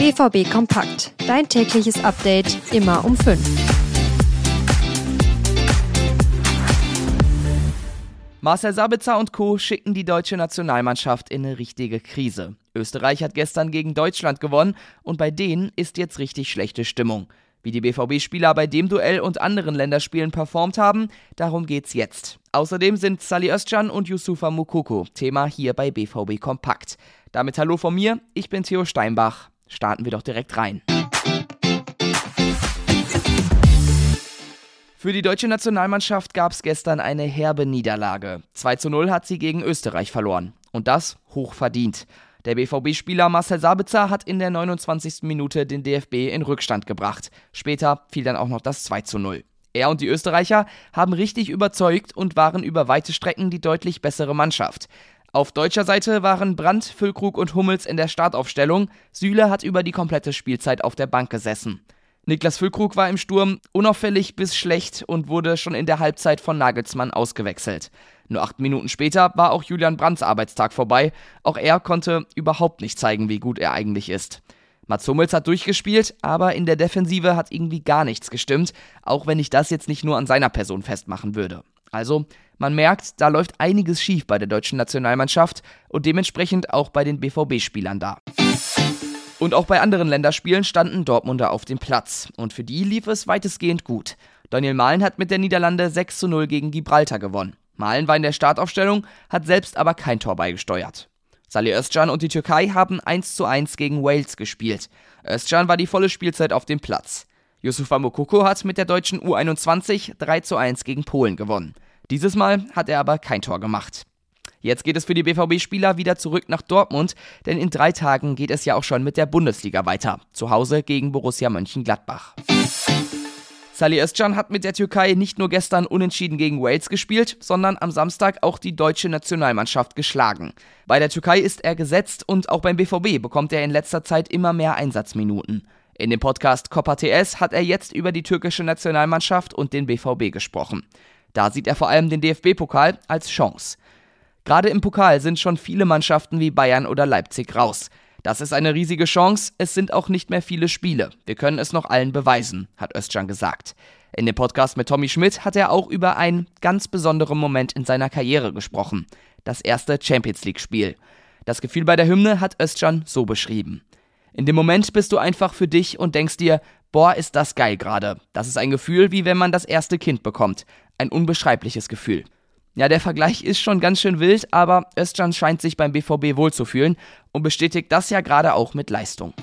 BVB Kompakt. Dein tägliches Update immer um 5. Marcel Sabitzer und Co. schicken die deutsche Nationalmannschaft in eine richtige Krise. Österreich hat gestern gegen Deutschland gewonnen und bei denen ist jetzt richtig schlechte Stimmung. Wie die BVB-Spieler bei dem Duell und anderen Länderspielen performt haben, darum geht's jetzt. Außerdem sind Sally Özcan und Yusufa Mukoko Thema hier bei BVB Kompakt. Damit hallo von mir, ich bin Theo Steinbach. Starten wir doch direkt rein. Für die deutsche Nationalmannschaft gab es gestern eine herbe Niederlage. 2 zu 0 hat sie gegen Österreich verloren. Und das hoch verdient. Der BVB-Spieler Marcel Sabitzer hat in der 29. Minute den DFB in Rückstand gebracht. Später fiel dann auch noch das 2 zu 0. Er und die Österreicher haben richtig überzeugt und waren über weite Strecken die deutlich bessere Mannschaft. Auf deutscher Seite waren Brandt, Füllkrug und Hummels in der Startaufstellung. Süle hat über die komplette Spielzeit auf der Bank gesessen. Niklas Füllkrug war im Sturm unauffällig bis schlecht und wurde schon in der Halbzeit von Nagelsmann ausgewechselt. Nur acht Minuten später war auch Julian Brandts Arbeitstag vorbei. Auch er konnte überhaupt nicht zeigen, wie gut er eigentlich ist. Mats Hummels hat durchgespielt, aber in der Defensive hat irgendwie gar nichts gestimmt, auch wenn ich das jetzt nicht nur an seiner Person festmachen würde. Also, man merkt, da läuft einiges schief bei der deutschen Nationalmannschaft und dementsprechend auch bei den BVB-Spielern da. Und auch bei anderen Länderspielen standen Dortmunder auf dem Platz und für die lief es weitestgehend gut. Daniel Mahlen hat mit der Niederlande 6 zu 0 gegen Gibraltar gewonnen. Malen war in der Startaufstellung, hat selbst aber kein Tor beigesteuert. Salih Özcan und die Türkei haben 1 zu 1 gegen Wales gespielt. Özcan war die volle Spielzeit auf dem Platz. Yusufa Mokoko hat mit der deutschen U21 3 zu 1 gegen Polen gewonnen. Dieses Mal hat er aber kein Tor gemacht. Jetzt geht es für die BVB-Spieler wieder zurück nach Dortmund, denn in drei Tagen geht es ja auch schon mit der Bundesliga weiter. Zu Hause gegen Borussia Mönchengladbach. Salih Özcan hat mit der Türkei nicht nur gestern unentschieden gegen Wales gespielt, sondern am Samstag auch die deutsche Nationalmannschaft geschlagen. Bei der Türkei ist er gesetzt und auch beim BVB bekommt er in letzter Zeit immer mehr Einsatzminuten. In dem Podcast Copa TS hat er jetzt über die türkische Nationalmannschaft und den BVB gesprochen. Da sieht er vor allem den DFB-Pokal als Chance. Gerade im Pokal sind schon viele Mannschaften wie Bayern oder Leipzig raus. Das ist eine riesige Chance, es sind auch nicht mehr viele Spiele. Wir können es noch allen beweisen, hat Özcan gesagt. In dem Podcast mit Tommy Schmidt hat er auch über einen ganz besonderen Moment in seiner Karriere gesprochen. Das erste Champions League-Spiel. Das Gefühl bei der Hymne hat Özcan so beschrieben. In dem Moment bist du einfach für dich und denkst dir, boah, ist das geil gerade. Das ist ein Gefühl, wie wenn man das erste Kind bekommt. Ein unbeschreibliches Gefühl. Ja, der Vergleich ist schon ganz schön wild, aber Özcan scheint sich beim BVB wohlzufühlen und bestätigt das ja gerade auch mit Leistung.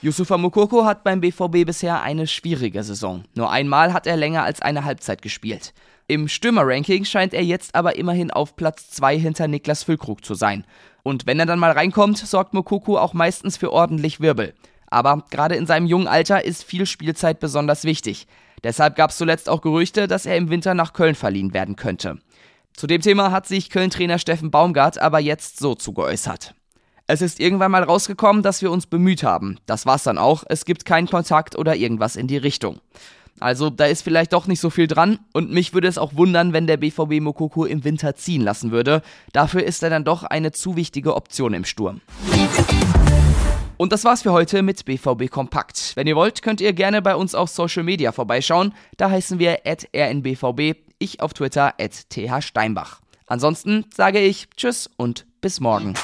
Yusufa Mukoko hat beim BVB bisher eine schwierige Saison. Nur einmal hat er länger als eine Halbzeit gespielt. Im Stürmer-Ranking scheint er jetzt aber immerhin auf Platz 2 hinter Niklas Füllkrug zu sein. Und wenn er dann mal reinkommt, sorgt Mukoko auch meistens für ordentlich Wirbel. Aber gerade in seinem jungen Alter ist viel Spielzeit besonders wichtig. Deshalb gab es zuletzt auch Gerüchte, dass er im Winter nach Köln verliehen werden könnte. Zu dem Thema hat sich Köln-Trainer Steffen Baumgart aber jetzt so zugeäußert. Es ist irgendwann mal rausgekommen, dass wir uns bemüht haben. Das war's dann auch. Es gibt keinen Kontakt oder irgendwas in die Richtung. Also da ist vielleicht doch nicht so viel dran und mich würde es auch wundern, wenn der BVB Mokoko im Winter ziehen lassen würde. Dafür ist er dann doch eine zu wichtige Option im Sturm. Und das war's für heute mit BVB Kompakt. Wenn ihr wollt, könnt ihr gerne bei uns auf Social Media vorbeischauen. Da heißen wir rnbvb, ich auf Twitter thsteinbach. Ansonsten sage ich Tschüss und bis morgen.